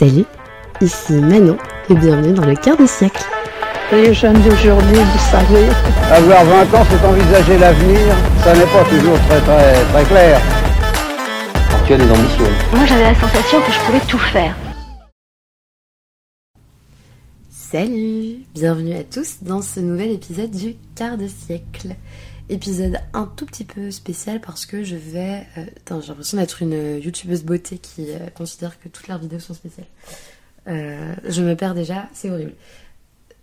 Salut, ici Manon et bienvenue dans le quart de siècle. Les jeunes d'aujourd'hui, vous savez. Avoir 20 ans, c'est envisager l'avenir. Ça n'est pas toujours très très très clair. Tu as des ambitions. Moi, j'avais la sensation que je pouvais tout faire. Salut, bienvenue à tous dans ce nouvel épisode du quart de siècle. Épisode un tout petit peu spécial parce que je vais... euh, j'ai l'impression d'être une youtubeuse beauté qui euh, considère que toutes leurs vidéos sont spéciales. Euh, je me perds déjà, c'est horrible.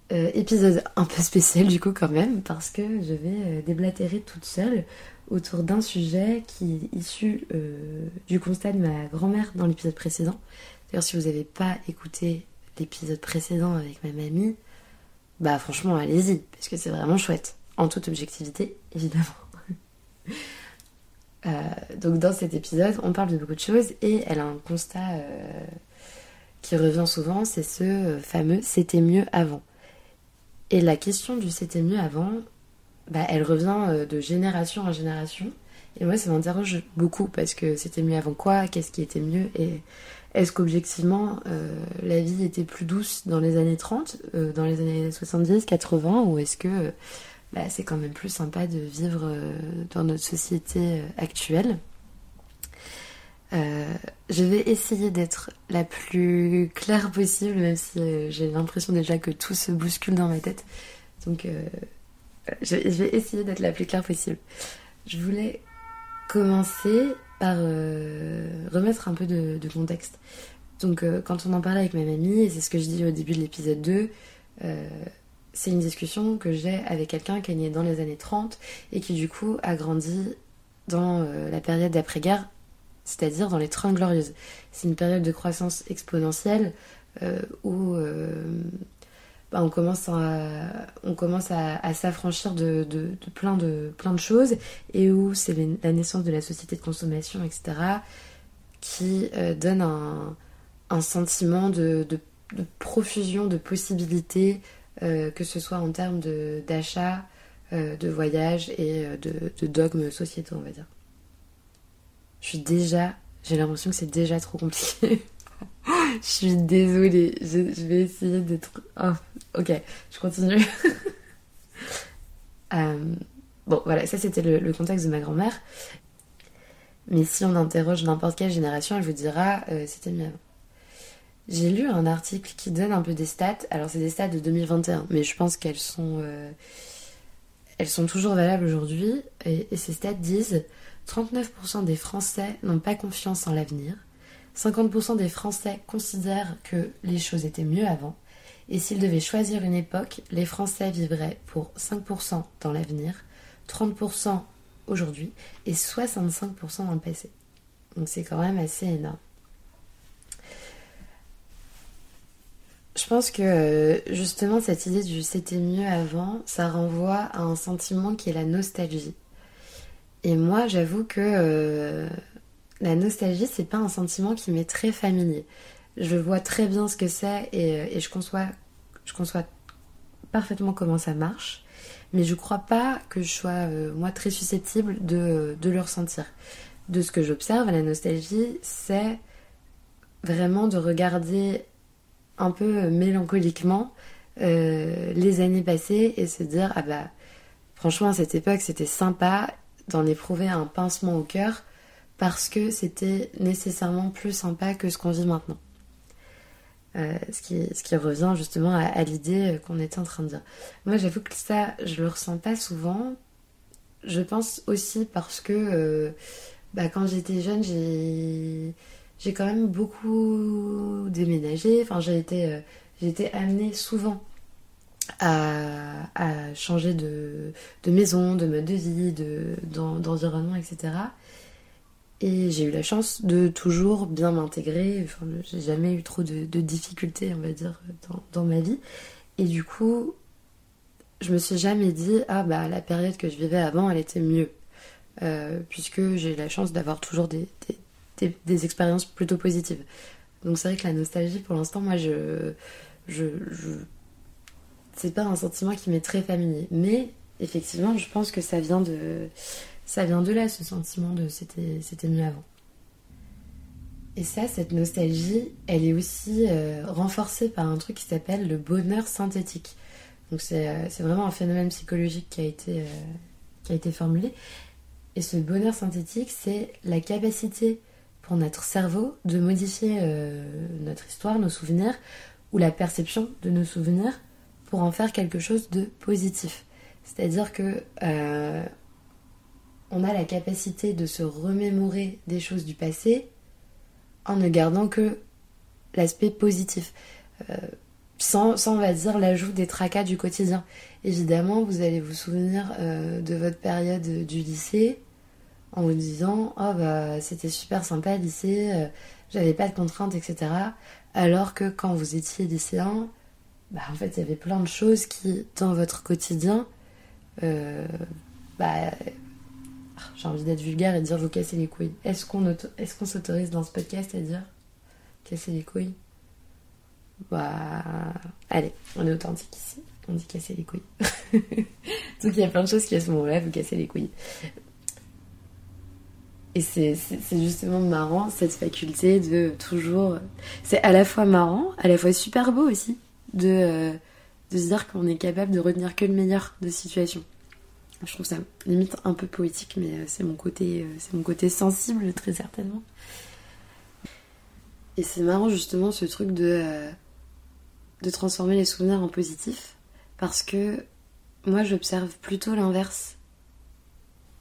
Épisode un peu spécial du coup quand même parce que je vais déblatérer toute seule autour d'un sujet qui est issu du constat de ma grand-mère dans l'épisode précédent. D'ailleurs si vous n'avez pas écouté l'épisode précédent avec ma mamie, bah franchement allez-y parce que c'est vraiment chouette en toute objectivité évidemment. Euh, donc dans cet épisode on parle de beaucoup de choses et elle a un constat euh, qui revient souvent, c'est ce euh, fameux c'était mieux avant. Et la question du c'était mieux avant, bah, elle revient de génération en génération. Et moi, ça m'interroge beaucoup parce que c'était mieux avant quoi Qu'est-ce qui était mieux Et est-ce qu'objectivement, euh, la vie était plus douce dans les années 30, euh, dans les années 70, 80 Ou est-ce que euh, bah, c'est quand même plus sympa de vivre dans notre société actuelle? Je vais essayer d'être la plus claire possible, même si j'ai l'impression déjà que tout se bouscule dans ma tête. Donc, je vais essayer d'être la plus claire possible. Je voulais commencer par euh, remettre un peu de, contexte. Donc, euh, quand on en parlait avec ma mamie, et c'est ce que je dis au début de l'épisode 2, euh, c'est une discussion que j'ai avec quelqu'un qui est né dans les années 30 et qui, du coup, a grandi dans la période d'après-guerre c'est-à-dire dans les 30 glorieuses. C'est une période de croissance exponentielle où bah, on commence à, s'affranchir de, de, plein de, choses et où c'est la naissance de la société de consommation, etc., qui euh, donne un, sentiment de, profusion de possibilités, euh, que ce soit en termes d'achat, euh, de voyage et de, de dogmes sociétaux, on va dire. Je suis déjà. J'ai l'impression que c'est déjà trop compliqué. je suis désolée. Je, vais essayer d'être. Oh, ok, je continue. Euh, bon, voilà, ça c'était le, le contexte de ma grand-mère. Mais si on interroge n'importe quelle génération, elle vous dira euh, c'était mieux avant. J'ai lu un article qui donne un peu des stats. Alors, c'est des stats de 2021, mais je pense qu'elles sont. euh, elles sont toujours valables aujourd'hui. Et, et ces stats disent 39% des Français n'ont pas confiance en l'avenir. 50% des Français considèrent que les choses étaient mieux avant. Et s'ils devaient choisir une époque, les Français vivraient pour 5% dans l'avenir, 30% aujourd'hui et 65% dans le passé. Donc c'est quand même assez énorme. Je pense que justement cette idée du c'était mieux avant, ça renvoie à un sentiment qui est la nostalgie. Et moi, j'avoue que euh, la nostalgie, c'est pas un sentiment qui m'est très familier. Je vois très bien ce que c'est et, euh, je, conçois, je conçois parfaitement comment ça marche, mais je crois pas que je sois, euh, moi, très susceptible de, de le ressentir. De ce que j'observe, la nostalgie, c'est vraiment de regarder un peu euh, mélancoliquement les années passées et se dire, ah bah, franchement, à cette époque, c'était sympa d'en éprouver un pincement au cœur parce que c'était nécessairement plus sympa que ce qu'on vit maintenant. Euh, ce, qui, revient justement à, l'idée qu'on était en train de dire. Moi, j'avoue que ça, je le ressens pas souvent. Je pense aussi parce que euh, bah, quand j'étais jeune, j'ai quand même beaucoup déménagé. Enfin, j'ai été, euh, amenée souvent à, changer de, maison, de mode de vie, de, d'en- d'environnement, etc. Et j'ai eu la chance de toujours bien m'intégrer. Enfin, j'ai jamais eu trop de, difficultés, on va dire, dans, ma vie. Et du coup, je me suis jamais dit, ah bah la période que je vivais avant, elle était mieux. Euh, puisque j'ai eu la chance d'avoir toujours des, des, des- des expériences plutôt positives. Donc c'est vrai que la nostalgie, pour l'instant, moi, je, je, je... c'est pas un sentiment qui m'est très familier. Mais effectivement, je pense que ça vient de, ça vient de là, ce sentiment de c'était, mieux avant. Et ça, cette nostalgie, elle est aussi euh, renforcée par un truc qui s'appelle le bonheur synthétique. Donc c'est euh, vraiment un phénomène psychologique qui a été, euh, qui a été formulé. Et ce bonheur synthétique, c'est la capacité pour notre cerveau de modifier notre histoire, nos souvenirs, ou la perception de nos souvenirs pour en faire quelque chose de positif. C'est-à-dire que on a la capacité de se remémorer des choses du passé en ne gardant que l'aspect positif. Euh, sans, sans, on va dire, l'ajout des tracas du quotidien. Évidemment, vous allez vous souvenir euh, de votre période du lycée en vous disant Oh, bah, c'était super sympa lycée, euh, j'avais pas de contraintes, etc. Alors que quand vous étiez lycéen, bah, en fait, il y avait plein de choses qui, dans votre quotidien, bah, j'ai envie d'être vulgaire et de dire vous cassez les couilles. Est-ce qu'on s'autorise dans ce podcast à dire casser les couilles? Bah, allez, on est authentique ici. On dit casser les couilles. Donc il y a plein de choses qui à ce moment-là vous cassez les couilles. Et c'est justement marrant cette faculté de toujours. C'est à la fois marrant, à la fois super beau aussi de, euh, de se dire qu'on est capable de retenir que le meilleur de situation. Je trouve ça limite un peu poétique, mais euh, c'est mon côté, euh, c'est mon côté sensible très certainement. Et c'est marrant justement ce truc de euh, de transformer les souvenirs en positifs, parce que moi j'observe plutôt l'inverse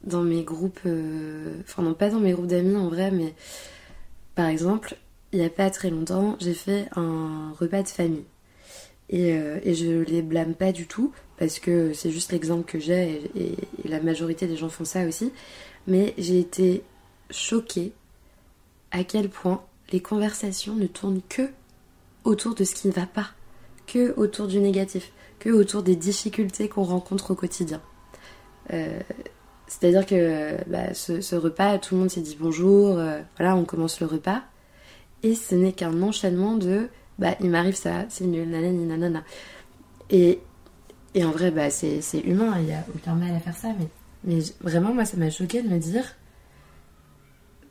dans mes groupes, enfin non pas dans mes groupes d'amis en vrai, mais par exemple, il n'y a pas très longtemps, j'ai fait un repas de famille. Et, euh, et je les blâme pas du tout, parce que c'est juste l'exemple que j'ai, et, la majorité des gens font ça aussi. Mais j'ai été choquée à quel point les conversations ne tournent que autour de ce qui ne va pas, que autour du négatif, que autour des difficultés qu'on rencontre au quotidien. Euh, C'est-à-dire que bah, ce, ce repas, tout le monde s'est dit bonjour, euh, voilà, on commence le repas. Et ce n'est qu'un enchaînement de bah, il m'arrive ça, c'est nul, nanani, nanana. Et, et en vrai, bah, c'est humain, il n'y a aucun mal à faire ça, mais, mais vraiment, moi, ça m'a choqué de me dire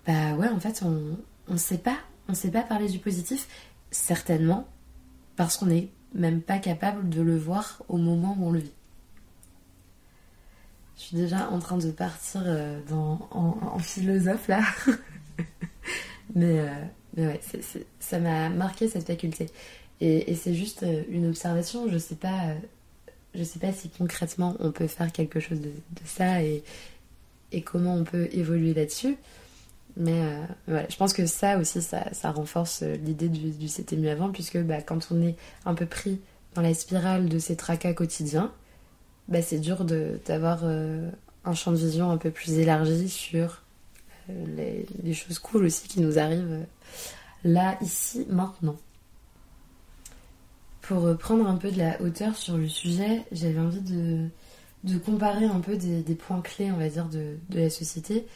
bah ouais, en fait, on ne sait pas, on sait pas parler du positif, certainement, parce qu'on n'est même pas capable de le voir au moment où on le vit. Je suis déjà en train de partir euh, dans, en, en philosophe là. mais, euh, mais ouais, ça m'a marqué cette faculté. Et, c'est juste euh, une observation. Je sais pas, euh, je sais pas si concrètement on peut faire quelque chose de, ça et, comment on peut évoluer là-dessus. Mais euh, voilà, je pense que ça aussi, ça, ça renforce l'idée du, du c'était mieux avant, puisque bah, quand on est un peu pris dans la spirale de ces tracas quotidiens, bah, c'est dur d'avoir un champ de vision un peu plus élargi sur les, choses cool aussi qui nous arrivent euh, là, ici, maintenant. Pour euh, prendre un peu de la hauteur sur le sujet, j'avais envie de, comparer un peu des, points clés, on va dire, de, la société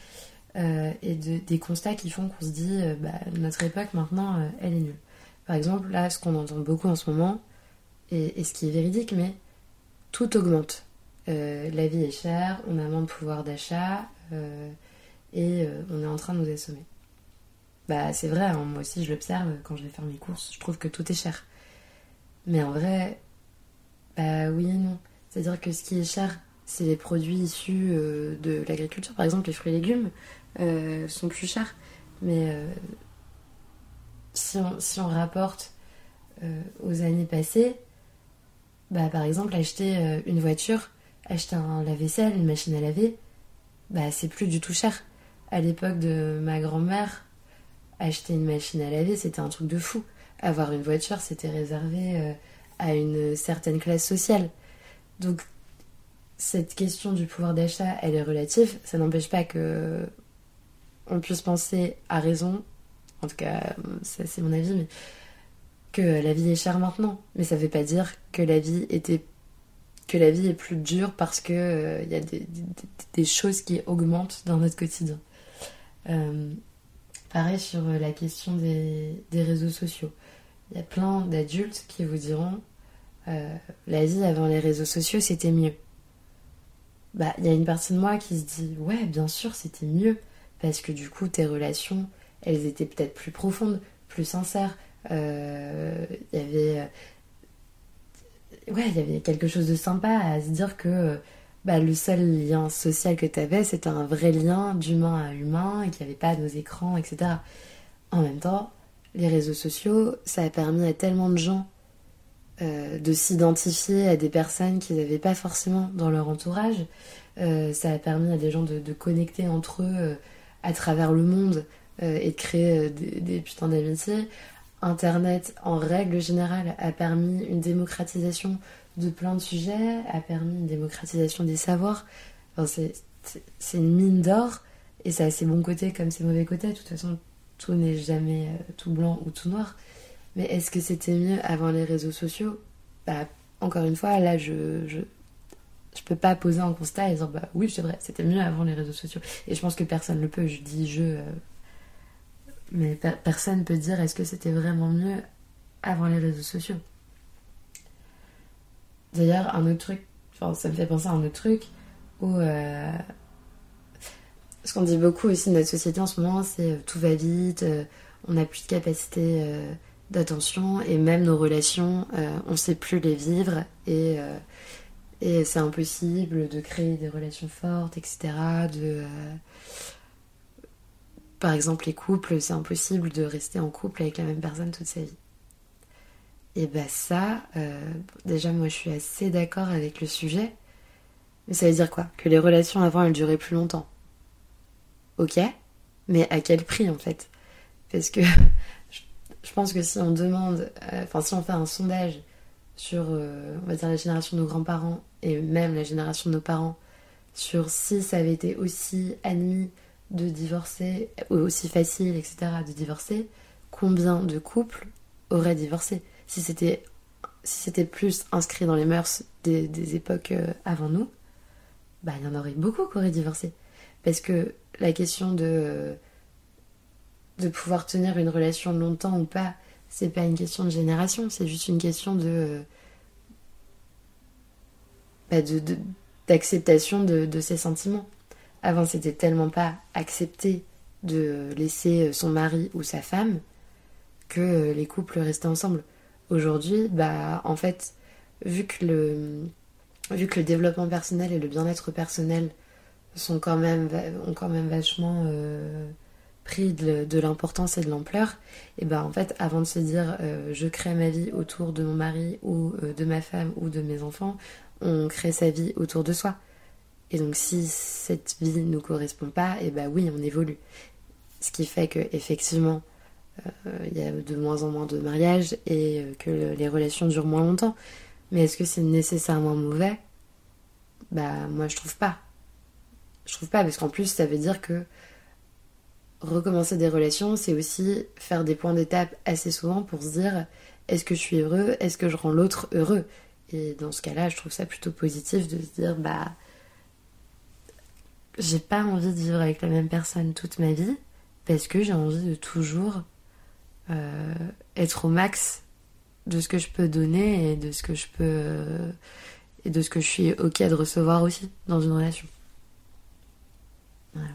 euh, et de- des constats qui font qu'on se dit bah, notre époque maintenant, elle est nulle. Par exemple, là, ce qu'on entend beaucoup en ce moment, et, ce qui est véridique, mais tout augmente. La vie est chère, on a moins de pouvoir d'achat et euh, on est en train de nous assommer. Bah c'est vrai, hein, moi aussi je l'observe quand je vais faire mes courses, je trouve que tout est cher. Mais en vrai, bah oui et non. C'est-à-dire que ce qui est cher, c'est les produits issus euh, de l'agriculture. Par exemple, les fruits et légumes euh, sont plus chers. Mais si, on, si on rapporte aux années passées, bah, par exemple, acheter une voiture, acheter un lave-vaisselle, une machine à laver, bah, c'est plus du tout cher. À l'époque de ma grand-mère, acheter une machine à laver, c'était un truc de fou. Avoir une voiture, c'était réservé euh, à une certaine classe sociale. Donc, cette question du pouvoir d'achat, elle est relative. Ça n'empêche pas que on puisse penser à raison, en tout cas, ça c'est mon avis, que la vie est chère maintenant. Mais ça veut pas dire que la vie était que la vie est plus dure parce que euh, y a des choses qui augmentent dans notre quotidien. Euh, pareil sur la question des, des réseaux sociaux. Il y a plein d'adultes qui vous diront euh, la vie avant les réseaux sociaux c'était mieux. Bah, il y a une partie de moi qui se dit ouais, bien sûr, c'était mieux parce que du coup tes relations elles étaient peut-être plus profondes, plus sincères. Euh, Il y avait. Ouais, il y avait quelque chose de sympa à se dire que bah, le seul lien social que tu avais, c'était un vrai lien d'humain à humain et qu'il n'y avait pas nos écrans, etc. En même temps, les réseaux sociaux, ça a permis à tellement de gens euh, de s'identifier à des personnes qu'ils n'avaient pas forcément dans leur entourage. Euh, ça a permis à des gens de, connecter entre eux euh, à travers le monde et de créer des putains d'amitiés. Internet, en règle générale, a permis une démocratisation de plein de sujets, a permis une démocratisation des savoirs. Enfin, c'est- une mine d'or et ça a ses bons côtés comme ses mauvais côtés. De toute façon, tout n'est jamais euh, tout blanc ou tout noir. Mais est-ce que c'était mieux avant les réseaux sociaux? Bah, encore une fois, là, je, je, je peux pas poser un constat et dire, bah oui, c'est vrai, c'était mieux avant les réseaux sociaux. Et je pense que personne le peut. Je dis je, euh, mais per- personne peut dire est-ce que c'était vraiment mieux avant les réseaux sociaux? D'ailleurs, un autre truc, ça me fait penser à un autre truc où. euh, ce qu'on dit beaucoup aussi de notre société en ce moment, c'est euh, tout va vite, euh, on n'a plus de capacité d'attention et même nos relations, on sait plus les vivre et, et c'est impossible de créer des relations fortes, etc. De, par exemple, les couples, c'est impossible de rester en couple avec la même personne toute sa vie. Et bah ça, euh, déjà moi je suis assez d'accord avec le sujet, mais ça veut dire quoi? Que les relations avant elles duraient plus longtemps. Ok, mais à quel prix en fait? Parce que je- pense que si on demande, euh, enfin si on fait un sondage sur, euh, la génération de nos grands-parents et même la génération de nos parents, sur si ça avait été aussi admis de divorcer, ou aussi facile, etc., de divorcer, combien de couples auraient divorcé? Si c'était si c'était plus inscrit dans les mœurs des, époques euh, avant nous, bah il y en aurait beaucoup qui auraient divorcé. Parce que la question de, euh, de pouvoir tenir une relation longtemps ou pas, c'est pas une question de génération, c'est juste une question de. euh, bah, de- de- d'acceptation de, de ses sentiments. Avant, c'était tellement pas accepté de laisser son mari ou sa femme que euh, les couples restaient ensemble. Aujourd'hui, bah, en fait, vu que le, vu développement personnel et le bien-être personnel sont quand même, ont quand même vachement euh, pris de, l'importance et de l'ampleur, et ben en fait, avant de se dire euh, je crée ma vie autour de mon mari ou euh, de ma femme ou de mes enfants, on crée sa vie autour de soi. Et donc si cette vie ne nous correspond pas, et ben oui, on évolue. Ce qui fait que effectivement, il y a de moins en moins de mariages et euh, que le- les relations durent moins longtemps. Mais est-ce que c'est nécessairement mauvais? Bah moi je trouve pas. Je trouve pas parce qu'en plus ça veut dire que recommencer des relations, c'est aussi faire des points d'étape assez souvent pour se dire est-ce que je suis heureux, est-ce que je rends l'autre heureux? Et dans ce cas-là, je trouve ça plutôt positif de se dire bah j'ai pas envie de vivre avec la même personne toute ma vie parce que j'ai envie de toujours euh, être au max de ce que je peux donner et de ce que je peux euh, et de ce que je suis ok de recevoir aussi dans une relation.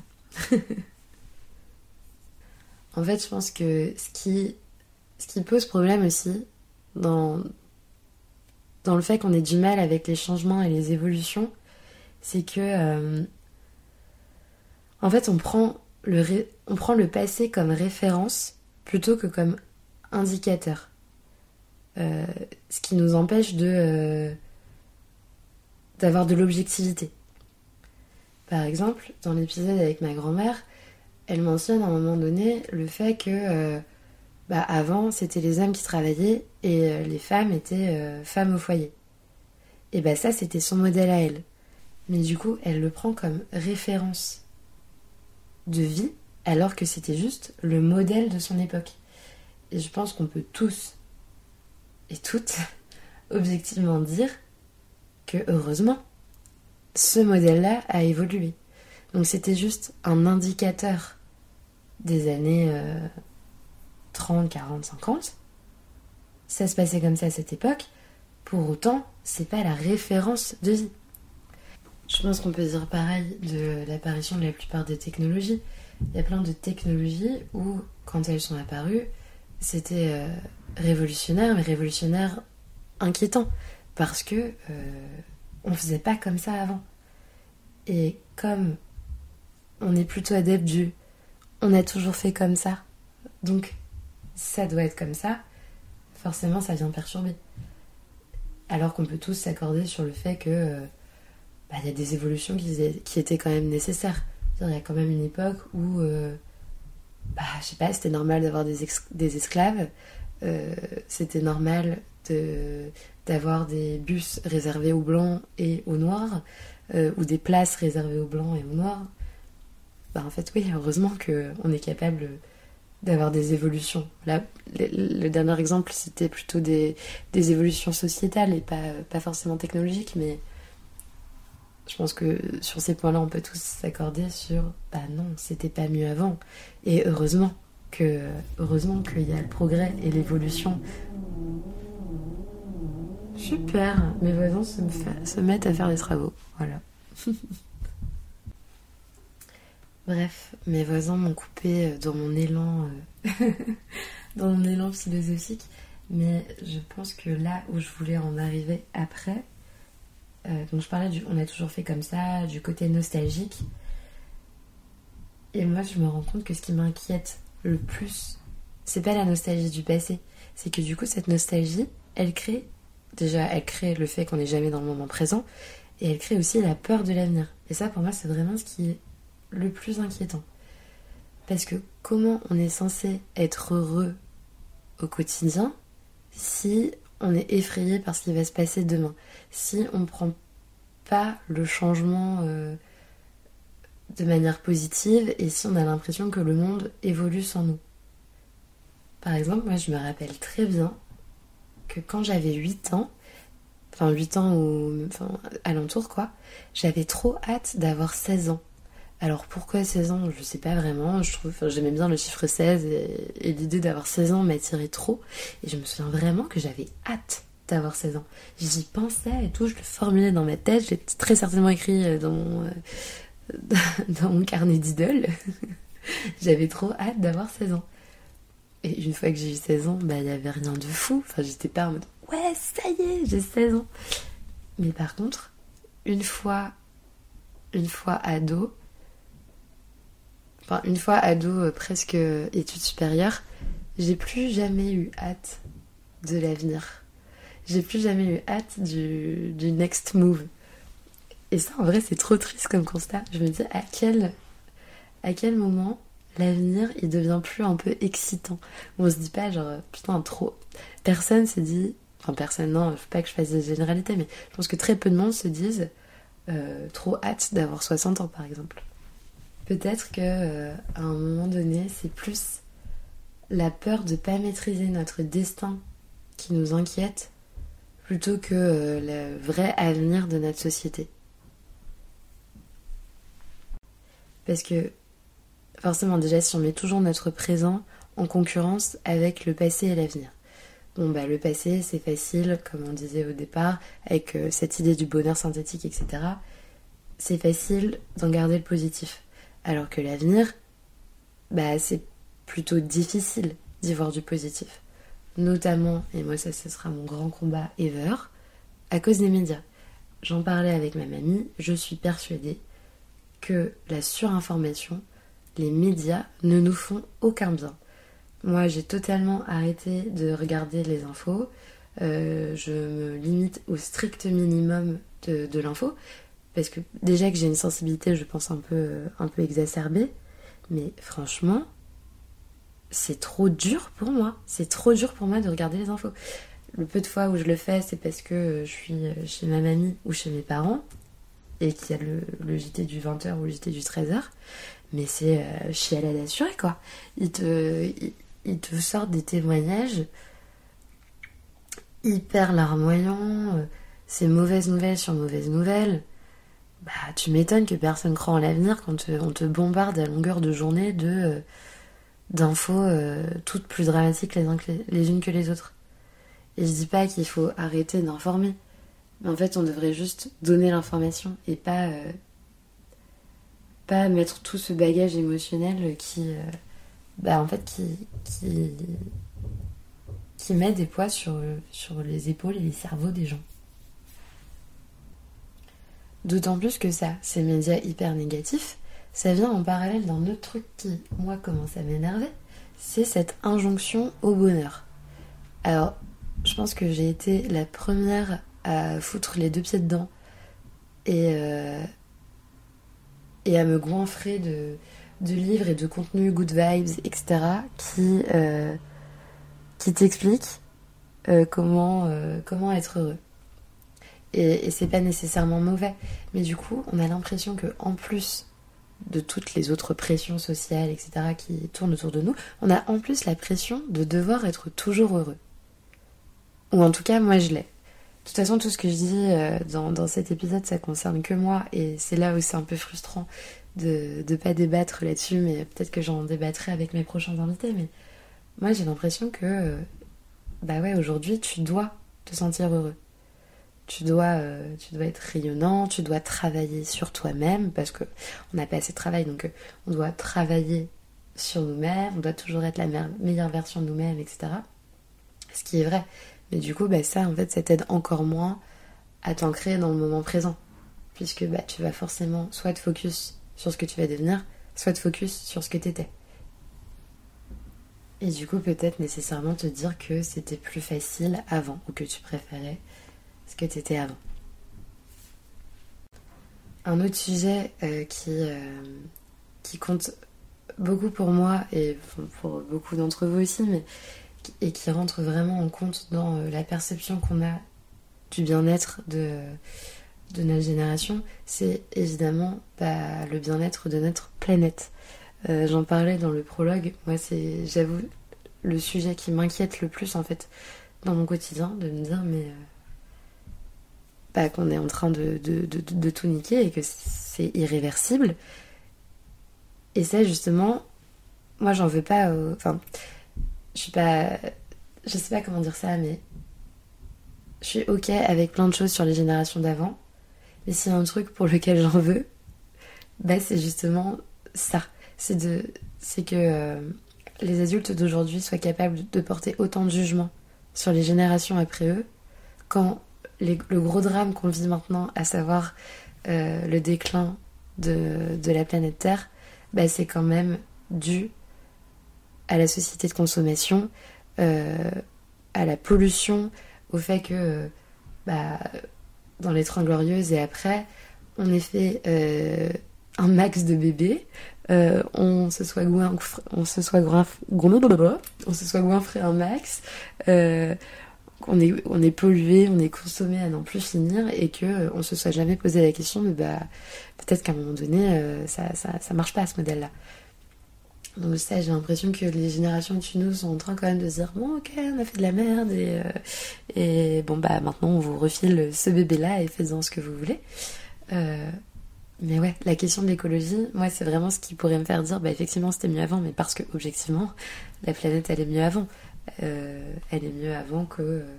En fait, je pense que ce qui, pose problème aussi dans, le fait qu'on ait du mal avec les changements et les évolutions, c'est que euh, en fait on prend le passé comme référence plutôt que comme indicateur. Euh, ce qui nous empêche de euh, d'avoir de l'objectivité. Par exemple, dans l'épisode avec ma grand-mère, elle mentionne à un moment donné le fait que euh, bah, avant c'était les hommes qui travaillaient et les femmes étaient femmes au foyer. Et bah ça c'était son modèle à elle. Mais du coup, elle le prend comme référence de vie alors que c'était juste le modèle de son époque. Et je pense qu'on peut tous et toutes objectivement dire que heureusement, ce modèle-là a évolué. Donc c'était juste un indicateur des années euh, 30, 40, 50. Ça se passait comme ça à cette époque. Pour autant, c'est pas la référence de vie. Je pense qu'on peut dire pareil de l'apparition de la plupart des technologies. Il y a plein de technologies où quand elles sont apparues, c'était euh, révolutionnaire, mais révolutionnaire inquiétant, parce que euh, on faisait pas comme ça avant. Et comme on est plutôt adepte du on a toujours fait comme ça, donc ça doit être comme ça, forcément ça vient perturber. Alors qu'on peut tous s'accorder sur le fait que euh, bah, il y a des évolutions qui, qui, étaient quand même nécessaires. Il y a quand même une époque où, euh, bah, je sais pas, c'était normal d'avoir des, des, esclaves, euh, c'était normal d'avoir des bus réservés aux blancs et aux noirs, euh, ou des places réservées aux blancs et aux noirs. Bah, en fait, oui, heureusement qu'on est capable d'avoir des évolutions. Là, le, dernier exemple, c'était plutôt des, des, évolutions sociétales et pas, pas forcément technologiques, mais je pense que sur ces points-là, on peut tous s'accorder sur bah non, c'était pas mieux avant. Et heureusement que heureusement qu'il y a le progrès et l'évolution. Super, mes voisins se, mettent à faire des travaux. Voilà. Bref, mes voisins m'ont coupé euh, dans mon élan euh, dans mon élan philosophique, mais je pense que là où je voulais en arriver après, donc je parlais du on a toujours fait comme ça, du côté nostalgique. Et moi je me rends compte que ce qui m'inquiète le plus, c'est pas la nostalgie du passé, c'est que du coup cette nostalgie, elle crée déjà elle crée le fait qu'on n'est jamais dans le moment présent et elle crée aussi la peur de l'avenir. Et ça pour moi c'est vraiment ce qui est le plus inquiétant. Parce que comment on est censé être heureux au quotidien si on est effrayé par ce qui va se passer demain. Si on ne prend pas le changement euh, de manière positive et si on a l'impression que le monde évolue sans nous. Par exemple, moi je me rappelle très bien que quand j'avais 8 ans, enfin 8 ans ou alentour quoi, j'avais trop hâte d'avoir 16 ans. Alors pourquoi 16 ans? Je sais pas vraiment. Je trouve, j'aimais bien le chiffre 16 et, l'idée d'avoir 16 ans m'attirait trop. Et je me souviens vraiment que j'avais hâte d'avoir 16 ans. J'y pensais et tout, je le formulais dans ma tête. J'ai très certainement écrit euh, dans mon, euh, dans mon carnet d'idole. j'avais trop hâte d'avoir 16 ans. Et une fois que j'ai eu 16 ans, bah il y avait rien de fou. Enfin, j'étais pas en mode ouais, ça y est, j'ai 16 ans. Mais par contre, une fois, une fois ado, une fois ado, euh, presque études supérieures, j'ai plus jamais eu hâte de l'avenir. J'ai plus jamais eu hâte du, du next move. Et ça, en vrai, c'est trop triste comme constat. Je me dis à quel, à quel moment l'avenir il devient plus un peu excitant? On se dit pas genre putain trop. Personne se dit, enfin personne non, veux pas que je fasse des généralités, mais je pense que très peu de monde se disent euh, trop hâte d'avoir 60 ans par exemple. Peut-être que euh, à un moment donné, c'est plus la peur de pas maîtriser notre destin qui nous inquiète plutôt que euh, le vrai avenir de notre société. Parce que forcément déjà si on met toujours notre présent en concurrence avec le passé et l'avenir. Bon bah le passé c'est facile, comme on disait au départ, avec euh, cette idée du bonheur synthétique, etc. C'est facile d'en garder le positif. Alors que l'avenir, bah, c'est plutôt difficile d'y voir du positif. Notamment, et moi ça ce sera mon grand combat ever, à cause des médias. J'en parlais avec ma mamie, je suis persuadée que la surinformation, les médias ne nous font aucun bien. Moi j'ai totalement arrêté de regarder les infos, euh, je me limite au strict minimum de, de l'info, parce que déjà que j'ai une sensibilité, je pense, un peu, un peu exacerbée. Mais franchement, c'est trop dur pour moi. C'est trop dur pour moi de regarder les infos. Le peu de fois où je le fais, c'est parce que je suis chez ma mamie ou chez mes parents et qu'il y a le, JT du 20h ou le JT du 13h. Mais c'est euh, chialade assurée, quoi. Ils te, ils, te sortent des témoignages hyper larmoyants. Euh, c'est mauvaise nouvelle sur mauvaise nouvelle bah, tu m'étonnes que personne croit en l'avenir quand on te bombarde à longueur de journée de euh, d'infos euh, toutes plus dramatiques les, unes que les autres. Et je dis pas qu'il faut arrêter d'informer, mais en fait on devrait juste donner l'information et pas euh, pas mettre tout ce bagage émotionnel qui bah, en fait, qui, met des poids sur les épaules et les cerveaux des gens. D'autant plus que ça, ces médias hyper négatifs, ça vient en parallèle d'un autre truc qui, moi, commence à m'énerver, c'est cette injonction au bonheur. Alors, je pense que j'ai été la première à foutre les deux pieds dedans et, euh, à me goinfrer de, livres et de contenus good vibes, etc., qui, euh, qui t'expliquent euh, comment être heureux. Et, et c'est pas nécessairement mauvais, mais du coup, on a l'impression que en plus de toutes les autres pressions sociales, etc., qui tournent autour de nous, on a en plus la pression de devoir être toujours heureux. Ou en tout cas, moi je l'ai. De toute façon, tout ce que je dis euh, dans, dans, cet épisode, ça concerne que moi, et c'est là où c'est un peu frustrant de ne pas débattre là-dessus, mais peut-être que j'en débattrai avec mes prochains invités, mais moi j'ai l'impression que, euh, bah ouais, aujourd'hui, tu dois te sentir heureux tu dois, euh, tu dois être rayonnant, tu dois travailler sur toi-même parce que on n'a pas assez de travail, donc euh, on doit travailler sur nous-mêmes, on doit toujours être la meilleure version de nous-mêmes, etc. Ce qui est vrai. Mais du coup, bah, ça, en fait, ça t'aide encore moins à t'ancrer dans le moment présent. Puisque bah, tu vas forcément soit te focus sur ce que tu vas devenir, soit te focus sur ce que t'étais. Et du coup, peut-être nécessairement te dire que c'était plus facile avant, ou que tu préférais ce que tu étais avant. Un autre sujet euh, qui, euh, qui compte beaucoup pour moi et pour beaucoup d'entre vous aussi, mais et qui rentre vraiment en compte dans euh, la perception qu'on a du bien-être de, de notre génération, c'est évidemment bah, le bien-être de notre planète. J'en parlais dans le prologue, moi c'est, j'avoue, le sujet qui m'inquiète le plus en fait dans mon quotidien, de me dire mais qu'on est en train de, de, tout niquer et que c'est irréversible. Et ça, justement, moi, j'en veux pas. Enfin, je suis pas. Je sais pas comment dire ça, mais. Je suis ok avec plein de choses sur les générations d'avant. Mais s'il y a un truc pour lequel j'en veux, bah, c'est justement ça. C'est que euh, les adultes d'aujourd'hui soient capables de porter autant de jugement sur les générations après eux quand le gros drame qu'on vit maintenant, à savoir euh, le déclin de, la planète Terre, bah, c'est quand même dû à la société de consommation, euh, à la pollution, au fait que bah, dans les Trente Glorieuses et après, on ait fait euh, un max de bébés, on se soit goinfré, on se soit on se soit goinfré un max, on est, on est pollué, on est consommé à n'en plus finir et que euh, on se soit jamais posé la question, mais bah peut-être qu'à un moment donné, euh, ça, ça, marche pas ce modèle-là. Donc ça, j'ai l'impression que les générations dessus nous sont en train quand même de se dire bon ok, on a fait de la merde et, euh, bon bah maintenant on vous refile ce bébé-là et faites-en ce que vous voulez. mais ouais, la question de l'écologie, moi c'est vraiment ce qui pourrait me faire dire bah effectivement c'était mieux avant, mais parce que objectivement la planète elle est mieux avant. Euh, elle est mieux avant que euh,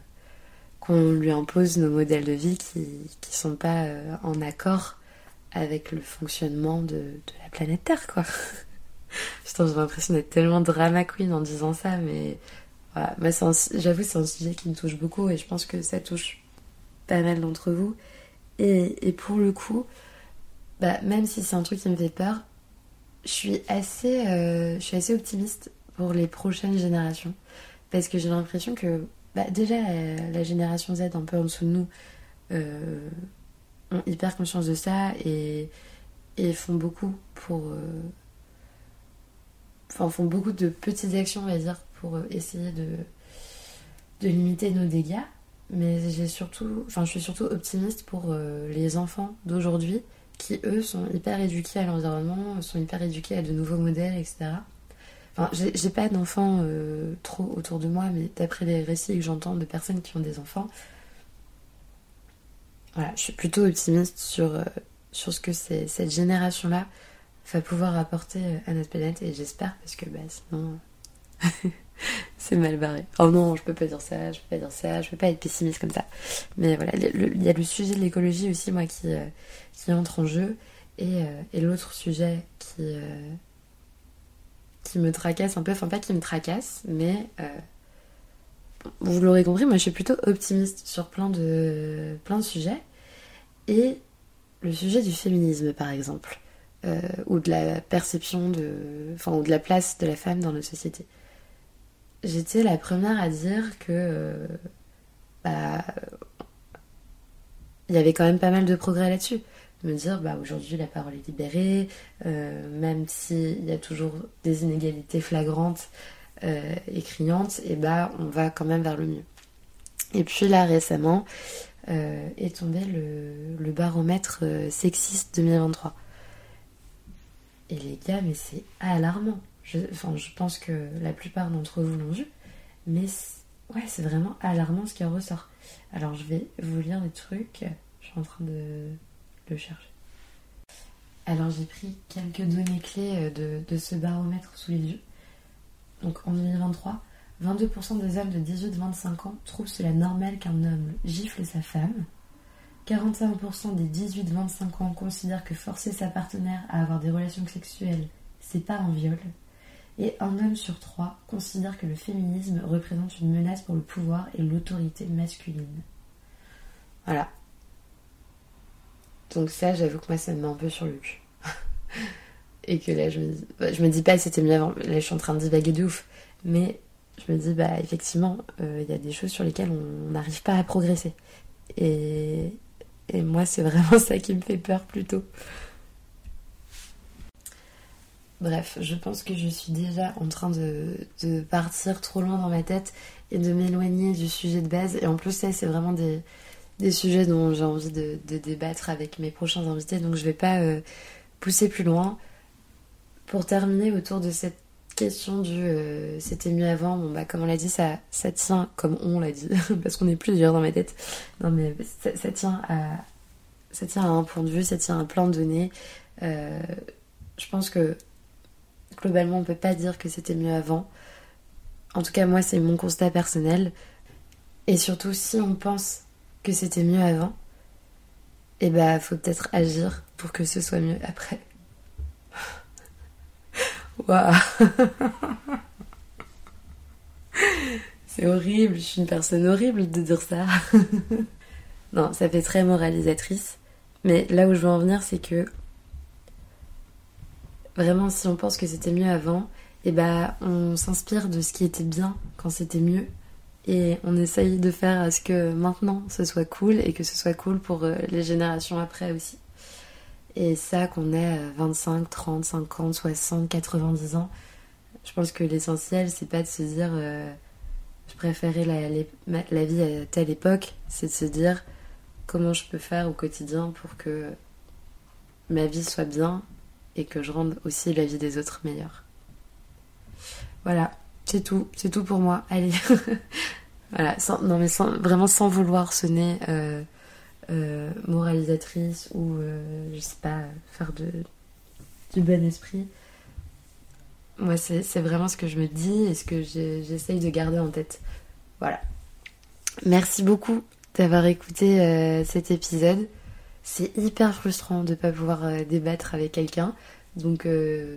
qu'on lui impose nos modèles de vie qui ne sont pas euh, en accord avec le fonctionnement de, la planète Terre, quoi. j'ai l'impression d'être tellement drama queen en disant ça, mais voilà. j'avoue, c'est un sujet qui me touche beaucoup et je pense que ça touche pas mal d'entre vous. Et, pour le coup, bah, même si c'est un truc qui me fait peur, je suis assez, je suis assez optimiste pour les prochaines générations. Parce que j'ai l'impression que bah, déjà la, génération Z un peu en dessous de nous euh, ont hyper conscience de ça et, font beaucoup pour... Euh, enfin, font beaucoup de petites actions, on va dire, pour euh, essayer de, de limiter nos dégâts. Mais j'ai surtout, enfin, je suis surtout optimiste pour les enfants d'aujourd'hui qui, eux, sont hyper éduqués à l'environnement, sont hyper éduqués à de nouveaux modèles, etc. Enfin, j'ai pas d'enfants euh, trop autour de moi, mais d'après les récits que j'entends de personnes qui ont des enfants, voilà, je suis plutôt optimiste sur, euh, sur ce que cette génération-là va pouvoir apporter euh, à notre planète et j'espère parce que bah, sinon c'est mal barré. Oh non, je peux pas dire ça, je peux pas dire ça, je peux pas être pessimiste comme ça. Mais voilà, il y a le sujet de l'écologie aussi, moi, qui, qui entre en jeu et, et l'autre sujet qui qui me tracasse un peu, enfin pas qui me tracasse, mais euh, vous l'aurez compris, moi je suis plutôt optimiste sur plein de, plein de sujets. Et le sujet du féminisme par exemple, euh, ou de la perception de, enfin, ou de la place de la femme dans notre société. J'étais la première à dire que euh, bah, il y avait quand même pas mal de progrès là-dessus. Me dire, bah, aujourd'hui la parole est libérée, euh, même s'il y a toujours des inégalités flagrantes et criantes, et bah, on va quand même vers le mieux. Et puis là, récemment, est tombé le, le baromètre sexiste 2023. Et les gars, mais c'est alarmant. Je, enfin, je pense que la plupart d'entre vous l'ont vu. Mais ouais, c'est vraiment alarmant ce qui en ressort. Alors je vais vous lire des trucs. Je suis en train de Alors j'ai pris quelques données clés euh, de, de, ce baromètre sous les yeux. Donc en 2023, 22% des hommes de 18-25 ans trouvent cela normal qu'un homme gifle sa femme. 41% des 18-25 ans considèrent que forcer sa partenaire à avoir des relations sexuelles, c'est pas un viol. Et un homme sur trois considère que le féminisme représente une menace pour le pouvoir et l'autorité masculine. Voilà. Donc ça, j'avoue que moi, ça me met un peu sur le cul. et que là, je me dis, bah, je me dis pas c'était mieux avant. Là, je suis en train de divaguer de ouf. Mais je me dis, bah, effectivement, euh, il y a des choses sur lesquelles on n'arrive pas à progresser. Et, et moi, c'est vraiment ça qui me fait peur plutôt. Bref, je pense que je suis déjà en train de, partir trop loin dans ma tête et de m'éloigner du sujet de base. Et en plus, ça, c'est vraiment des, sujets dont j'ai envie de, débattre avec mes prochains invités. Donc, je vais pas euh, pousser plus loin. Pour terminer autour de cette question du euh, c'était mieux avant, bon bah comme on l'a dit, ça, ça tient, comme on l'a dit, parce qu'on est plusieurs dans ma tête, ça, tient à un point de vue, ça tient à un plan de données. Euh, je pense que globalement on peut pas dire que c'était mieux avant. En tout cas moi c'est mon constat personnel. Et surtout si on pense c'était mieux avant, et eh bah faut peut-être agir pour que ce soit mieux après. Waouh C'est horrible, je suis une personne horrible de dire ça. non, ça fait très moralisatrice. Mais là où je veux en venir, c'est que vraiment, si on pense que c'était mieux avant, et eh bah on s'inspire de ce qui était bien quand c'était mieux. Et on essaye de faire à ce que maintenant ce soit cool et que ce soit cool pour euh, les générations après aussi. Et ça, qu'on ait 25, 30, 50, 60, 90 ans, je pense que l'essentiel, c'est pas de se dire euh, je préférais la, la, vie à telle époque, c'est de se dire comment je peux faire au quotidien pour que ma vie soit bien et que je rende aussi la vie des autres meilleure. Voilà, c'est tout, c'est tout pour moi. Allez, voilà, non mais vraiment sans vouloir sonner euh, euh, moralisatrice ou euh, je sais pas faire de du bon esprit. Moi c'est vraiment ce que je me dis et ce que j'essaye de garder en tête. Voilà. Merci beaucoup d'avoir écouté cet épisode. C'est hyper frustrant de ne pas pouvoir débattre avec quelqu'un donc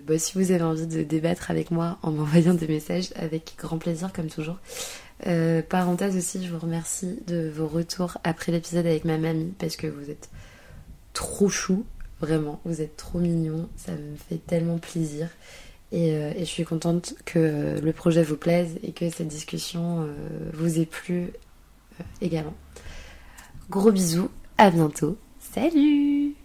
bah, si vous avez envie de débattre avec moi en m'envoyant des messages avec grand plaisir comme toujours. Euh, parenthèse aussi, je vous remercie de vos retours après l'épisode avec ma mamie parce que vous êtes trop chou, vraiment, vous êtes trop mignon, ça me fait tellement plaisir. Et, euh, je suis contente que le projet vous plaise et que cette discussion euh, vous ait plu également. Gros bisous, à bientôt, salut